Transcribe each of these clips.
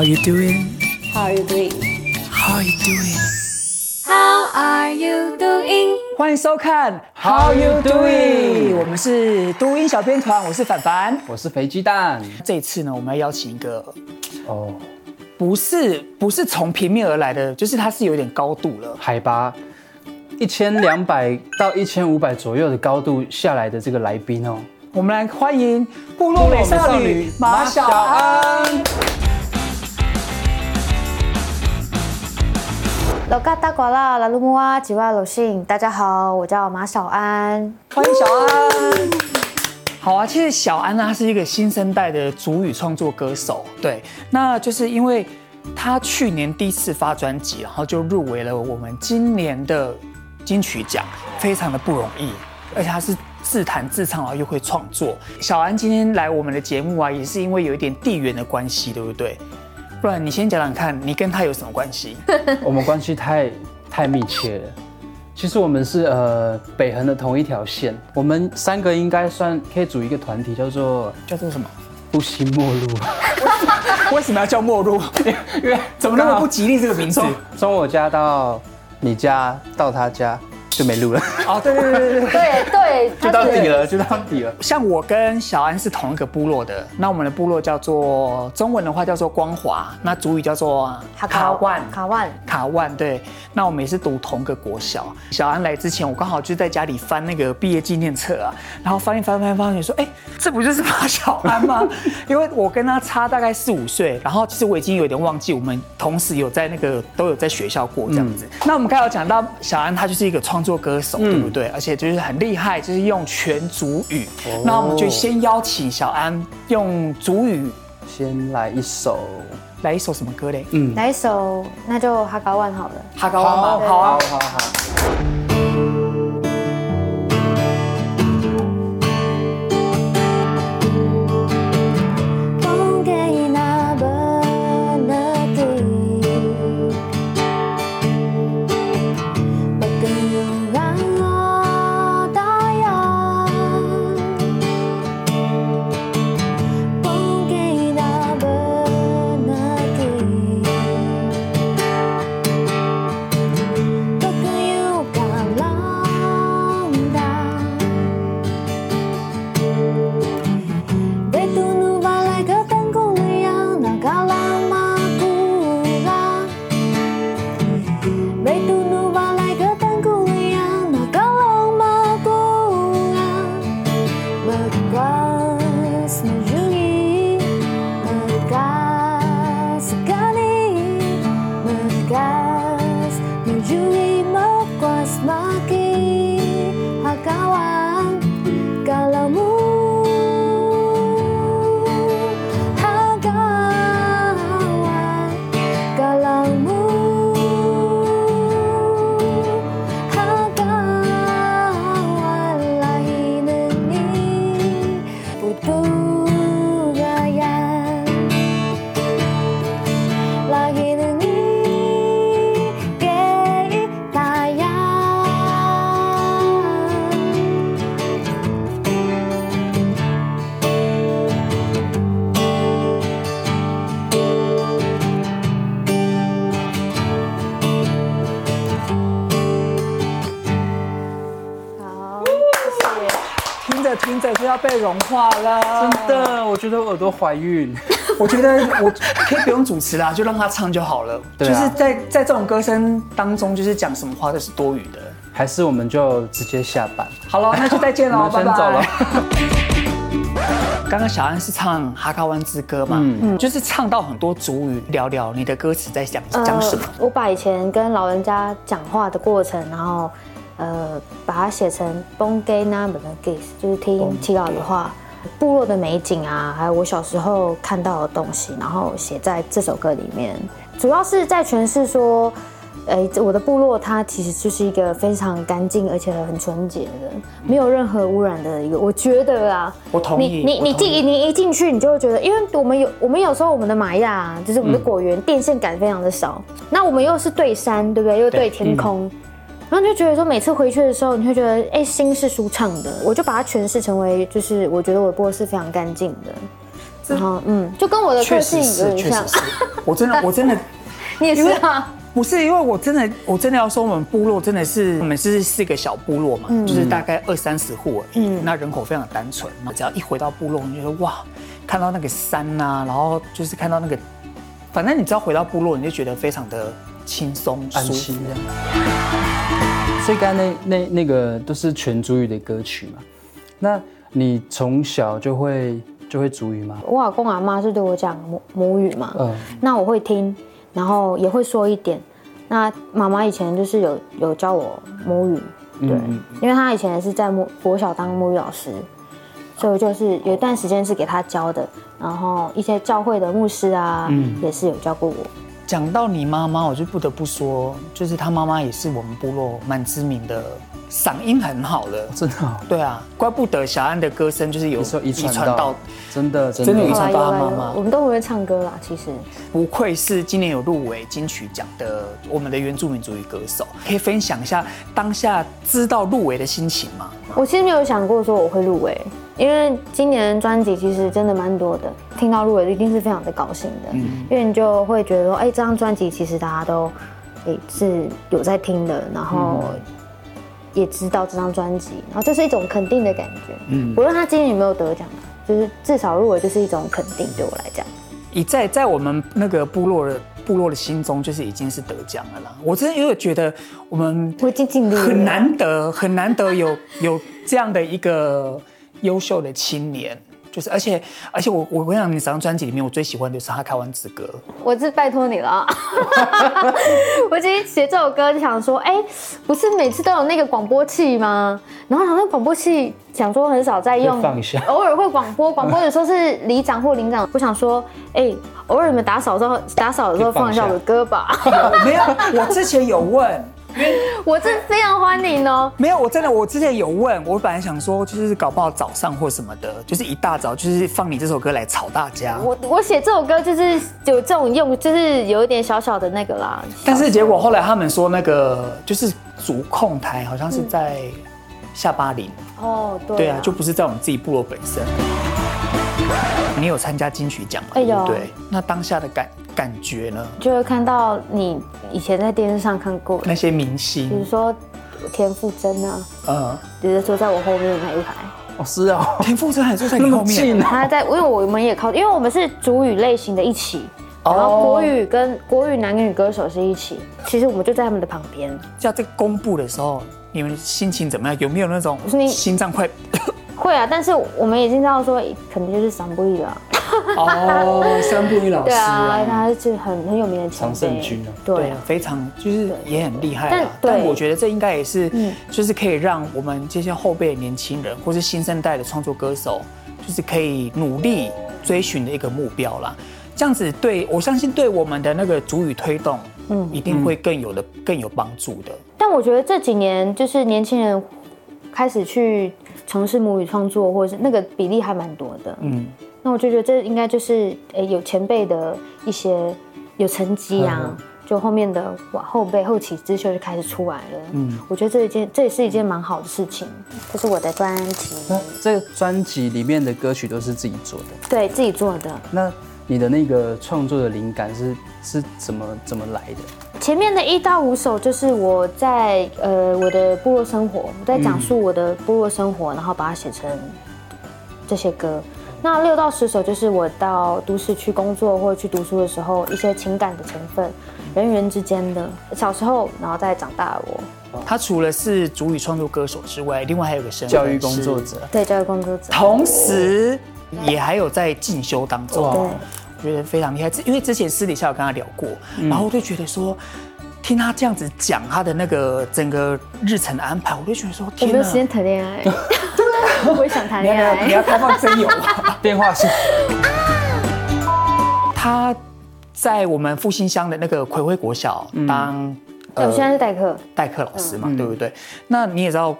How you doing? How are you doing? How you doing? How are you doing? 欢迎收看 How you doing？我们是读音小编团，我是凡凡，我是肥鸡蛋。这一次呢，我们要邀请一个哦，不是不是从平面而来的，就是它是有点高度了，海拔一千两百到一千五百左右的高度下来的这个来宾哦。我们来欢迎部落美少女马小安。老嘎达瓜拉拉鲁木哇吉哇鲁信，大家好，我叫马小安，欢迎小安。好啊，其实小安呢，他是一个新生代的主语创作歌手，对，那就是因为他去年第一次发专辑，然后就入围了我们今年的金曲奖，非常的不容易，而且他是。自弹自唱，然后又会创作。小安今天来我们的节目啊，也是因为有一点地缘的关系，对不对？不然你先讲讲看，你跟他有什么关系？我们关系太太密切了。其实我们是呃北横的同一条线，我们三个应该算可以组一个团体，叫做叫做什么？不行末路。为什么要叫末路？因为怎么那么不吉利这个名字？从我家到你家到他家。就没录了哦，对对对对对对对，就到底了，就到底了。像我跟小安是同一个部落的，那我们的部落叫做中文的话叫做光华，那主语叫做卡万卡万卡万。对，那我们也是读同个国小。小安来之前，我刚好就在家里翻那个毕业纪念册啊，然后翻一翻翻翻，你说，哎，这不就是马小安吗？因为我跟他差大概四五岁，然后其实我已经有点忘记，我们同时有在那个都有在学校过这样子。嗯、那我们刚才有讲到小安，他就是一个创作。做歌手对不对？而且就是很厉害，就是用全主语。那我们就先邀请小安用主语，先来一首，来一首什么歌嘞？嗯，来一首，那就哈高万好了。哈高万吧？好啊，好好。do it. 融化了，真的，我觉得我耳朵怀孕。我觉得我可以不用主持啦，就让他唱就好了。对啊，就是在在这种歌声当中，就是讲什么话都是多余的。还是我们就直接下班？好了，那就再见了，我们先走了。刚刚小安是唱《哈卡湾之歌》嘛，嗯，就是唱到很多族语，聊聊你的歌词在讲讲什么。我把以前跟老人家讲话的过程，然后。呃，把它写成 Bongay Nam 的 Gis，就是听提老的话，部落的美景啊，还有我小时候看到的东西，然后写在这首歌里面。主要是在诠释说，哎，我的部落它其实就是一个非常干净而且很纯洁的，没有任何污染的一个。我觉得啊，我同意。你你你进你一进去，你就会觉得，因为我们有我们有时候我们的玛雅，就是我们的果园电线杆非常的少，那我们又是对山，对不对？又对天空。然后就觉得说，每次回去的时候，你会觉得，哎，心是舒畅的。我就把它诠释成为，就是我觉得我的部落是非常干净的。然后嗯，就跟我的个性有点像。我真的，我真的，你也是啊？不是，因为我真的，我真的要说，我们部落真的是，我们是四个小部落嘛，嗯、就是大概二三十户而已，嗯、那人口非常的单纯。只要一回到部落，你就说哇，看到那个山呐、啊，然后就是看到那个，反正你只要回到部落，你就觉得非常的轻松安心所以刚才那那那个都是全主语的歌曲嘛？那你从小就会就会主语吗？我阿公阿妈是对我讲母母语嘛？嗯，那我会听。然后也会说一点，那妈妈以前就是有有教我母语，对，嗯、因为她以前也是在母国小当母语老师，所以就是有一段时间是给她教的。然后一些教会的牧师啊，嗯、也是有教过我。讲到你妈妈，我就不得不说，就是她妈妈也是我们部落蛮知名的。嗓音很好的，真的。对啊，怪不得小安的歌声就是有遗传到，真的真的遗传到他妈妈。我们都不会唱歌啦，其实。不愧是今年有入围金曲奖的我们的原住民族语歌手，可以分享一下当下知道入围的心情吗？我其实没有想过说我会入围，因为今年专辑其实真的蛮多的，听到入围一定是非常的高兴的，嗯，因为你就会觉得说，哎，这张专辑其实大家都，也，是有在听的，然后。也知道这张专辑，然后这是一种肯定的感觉。嗯，无论他今年有没有得奖，就是至少入围就是一种肯定，对我来讲。一在在我们那个部落的部落的心中，就是已经是得奖了啦。我真的有点觉得我们我已经尽力，很难得很难得有有这样的一个优秀的青年。就是，而且，而且我，我跟你讲，你这张专辑里面，我最喜欢的就是《哈卡湾之歌》。我是拜托你了，我今天写这首歌就想说，哎、欸，不是每次都有那个广播器吗？然后想说广播器，想说很少在用，放一下，偶尔会广播，广播有时候是里长或领长，我想说，哎、欸，偶尔你们打扫的时候，打扫的时候放一下我的歌吧。没有，我之前有问。我是非常欢迎哦。没有，我真的，我之前有问，我本来想说，就是搞不好早上或什么的，就是一大早，就是放你这首歌来吵大家。我我写这首歌就是有这种用，就是有一点小小的那个啦。但是结果后来他们说，那个就是主控台好像是在下巴林。哦，对。对啊，就不是在我们自己部落本身。你有参加金曲奖吗？哎呦，对，那当下的感感觉呢？就会看到你以前在电视上看过那些明星，比如说田馥甄啊，嗯，就是坐在我后面那一排。哦，是啊，田馥甄还坐在你后面。他在，因为我们也靠，因为我们是主语类型的一起，然后国语跟国语男女歌手是一起，其实我们就在他们的旁边。在这公布的时候，你们心情怎么样？有没有那种心脏快？会啊，但是我们已经知道说，肯定就是桑布伊了。哦，桑布伊老师，对啊，他是很很有名的常胜军啊，对啊，非常就是也很厉害啊。但我觉得这应该也是，就是可以让我们这些后辈的年轻人，或是新生代的创作歌手，就是可以努力追寻的一个目标啦。这样子对我相信，对我们的那个主语推动，嗯，一定会更有的更有帮助的。但我觉得这几年就是年轻人开始去。从事母语创作，或者是那个比例还蛮多的。嗯，那我就觉得这应该就是诶有前辈的一些有成绩啊，嗯、就后面的哇后辈后起之秀就开始出来了。嗯，我觉得这一件这也是一件蛮好的事情。这是我的专辑。那这个专辑里面的歌曲都是自己做的？对，自己做的。那你的那个创作的灵感是是怎么怎么来的？前面的一到五首就是我在呃我的部落生活，我在讲述我的部落生活，然后把它写成这些歌。那六到十首就是我到都市去工作或者去读书的时候一些情感的成分，人与人之间的小时候，然后再长大的我。他除了是主语创作歌手之外，另外还有个身份教育工作者，对，教育工作者，同时也还有在进修当中。对。觉得非常厉害，因为之前私底下有跟他聊过，嗯、然后我就觉得说，听他这样子讲他的那个整个日程的安排，我就觉得说，天哪，我没有时间谈恋爱，我也想谈恋爱，你要开放真友电话是。他在我们复兴乡的那个葵辉国小当，嗯呃、我现在是代课，代课老师嘛，嗯、对不对？那你也知道，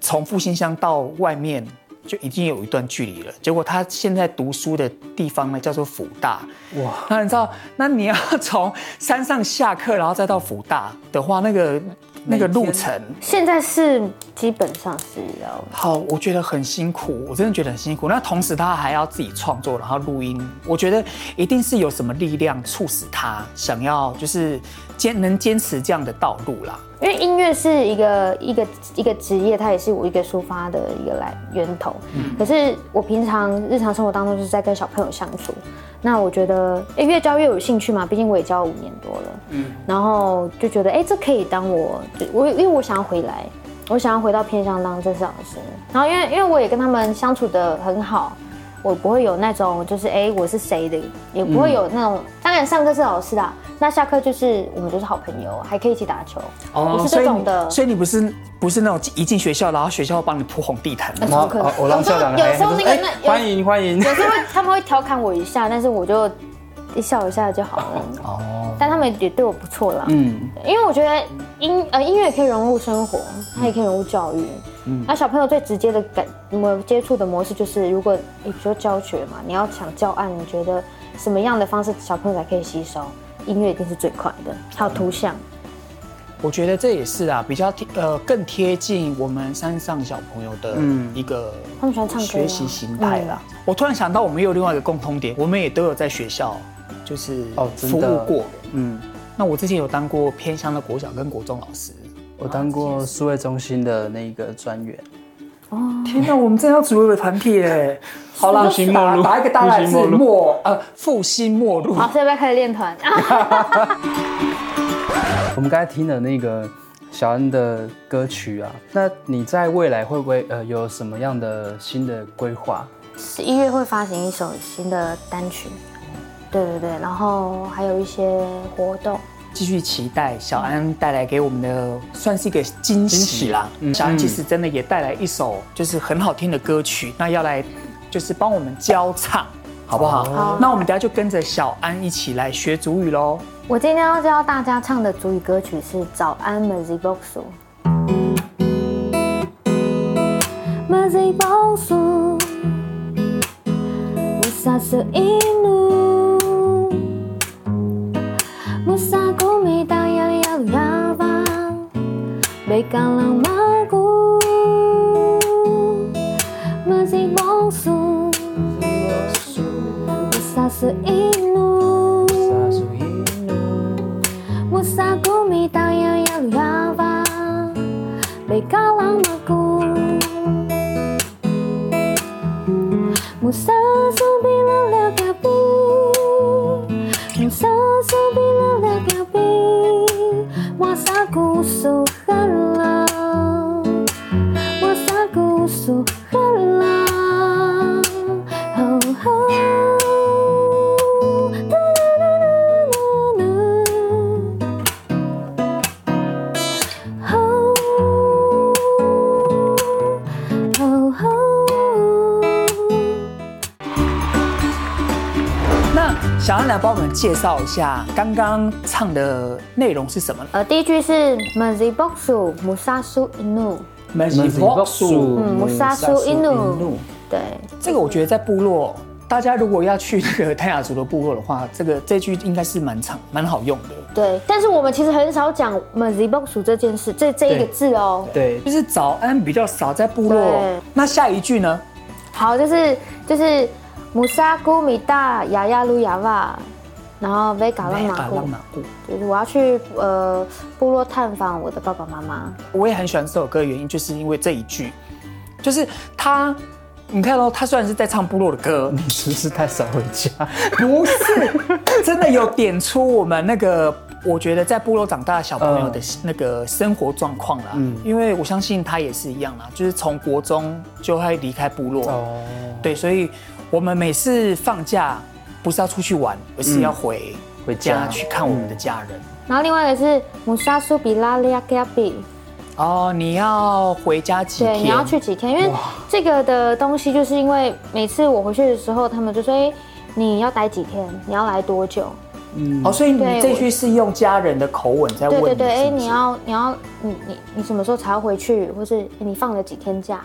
从复兴乡到外面。就已经有一段距离了。结果他现在读书的地方呢，叫做辅大。哇！那你知道，那你要从山上下课，然后再到辅大的话，那个那个路程。现在是基本上是要好，我觉得很辛苦，我真的觉得很辛苦。那同时他还要自己创作，然后录音，我觉得一定是有什么力量促使他想要就是坚能坚持这样的道路啦。因为音乐是一个一个一个职业，它也是我一个抒发的一个来源头。嗯，可是我平常日常生活当中就是在跟小朋友相处。那我觉得，哎，越教越有兴趣嘛，毕竟我也教了五年多了。嗯，然后就觉得，哎，这可以当我，我因为我想要回来，我想要回到偏乡当正式老师。然后因为因为我也跟他们相处的很好，我不会有那种就是哎我是谁的，也不会有那种。嗯、当然上课是老师的，那下课就是我们就是好朋友，还可以一起打球。哦，不是这种的。所以你不是不是那种一进学校，然后学校会帮你铺红地毯。超可能。我让校长。有时候那个那欢迎欢迎。有时候他们会调侃我一下，但是我就一笑一下就好了。哦。但他们也对我不错啦。嗯。因为我觉得音呃音乐也可以融入生活，它也可以融入教育。嗯，那小朋友最直接的感我接触的模式就是，如果你比如说教学嘛，你要想教案，你觉得什么样的方式小朋友才可以吸收？音乐一定是最快的，还有图像。我觉得这也是啊，比较贴呃更贴近我们山上小朋友的一个他们喜欢唱歌学习形态啦。我突然想到，我们有另外一个共通点，我们也都有在学校就是服务过。嗯，那我之前有当过偏乡的国小跟国中老师。我当过数位中心的那个专员。哦，天哪，我们真要组一个团体哎！好了，复兴末路，打一个大字末，呃，复兴末路。好，现在开始练团。我们刚才听了那个小恩的歌曲啊，那你在未来会不会呃有什么样的新的规划？十一月会发行一首新的单曲，对对对，然后还有一些活动。继续期待小安带来给我们的，算是一个惊喜啦。嗯，小安其实真的也带来一首就是很好听的歌曲，那要来就是帮我们教唱，好不好？好。那我们等下就跟着小安一起来学主语喽。我今天要教大家唱的主语歌曲是《早安 Begalang, aku masih bongsu. Bongsu membuat satu ilmu. Satu ilmu, Musa Mezi Boxu》。Mezi Boxu，介绍一下刚刚唱的内容是什么？呃，第一句是 Maziboxu Musasu Inu，Mezi Boxu，嗯，Musasu Inu，对，这个我觉得在部落，大家如果要去那个泰雅族的部落的话，这个这句应该是蛮长、蛮好用的。对，但是我们其实很少讲 m a z i b o x u 这件事，这这一个字哦。对，就是早安比较少在部落。那下一句呢？好，就是就是 Musaku Mita Yaya Lu Yava。然后维卡拉马古，就是我要去呃部落探访我的爸爸妈妈。我也很喜欢这首歌的原因，就是因为这一句，就是他，你看到他虽然是在唱部落的歌，你是不是太少回家？不是，真的有点出我们那个，我觉得在部落长大的小朋友的那个生活状况啦。嗯，因为我相信他也是一样啦，就是从国中就会离开部落。哦，对，所以我们每次放假。不是要出去玩，而是要回回家去看我们的家人。然后另外一个是 Musasu Bilala Gabi。哦，你要回家几天？对，你要去几天？因为这个的东西，就是因为每次我回去的时候，他们就说：“哎，你要待几天？你要来多久？”嗯，哦，所以你这句是用家人的口吻在问。对对对，哎，你要你要你你你什么时候才要回去？或是你放了几天假？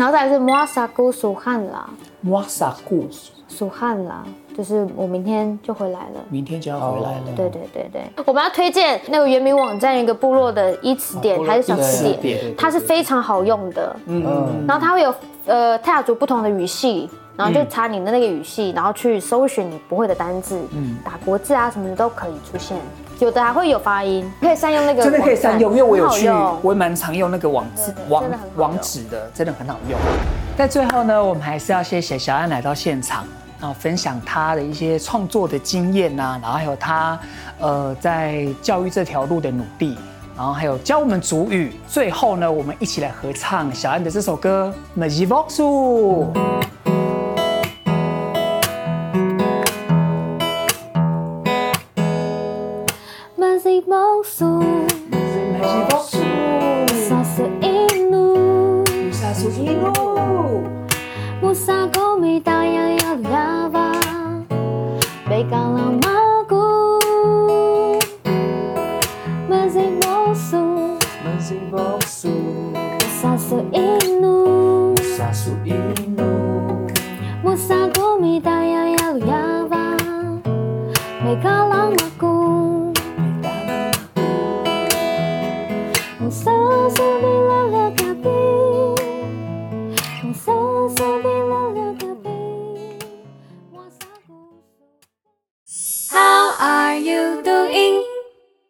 然后再来是 Muasaku Suhan 啦。Muasaku 苏汉啦，就是我明天就回来了，明天就要回来了。对对对对，我们要推荐那个原民网站一个部落的一词典还是小词典，它是非常好用的。嗯，然后它会有呃泰雅族不同的语系，然后就查你的那个语系，然后去搜寻你不会的单字，嗯，打国字啊什么的都可以出现。有的还会有发音，可以善用那个，真的可以善用，因为我有去，我也蛮常用那个网址网网址的，真的很好用。在最后呢，我们还是要谢谢小安来到现场，然后分享他的一些创作的经验呐，然后还有他呃在教育这条路的努力，然后还有教我们主语。最后呢，我们一起来合唱小安的这首歌《Mezi Voksu》。sou. Imagine você. Só sorrindo. Está sorrindo. Musago me dá lava. Pega lá mago. Mas em bolso. Mas em bolso. Só sorrindo. Só lava. Pega lá.